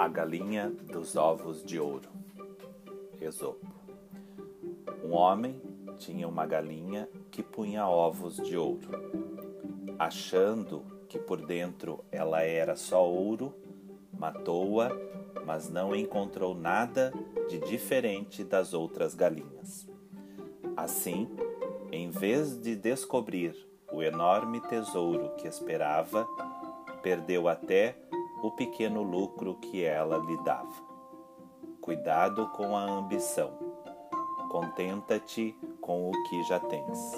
A galinha dos ovos de ouro. Esopo. Um homem tinha uma galinha que punha ovos de ouro. Achando que por dentro ela era só ouro, matou-a, mas não encontrou nada de diferente das outras galinhas. Assim, em vez de descobrir o enorme tesouro que esperava, perdeu até o pequeno lucro que ela lhe dava. Cuidado com a ambição. Contenta-te com o que já tens.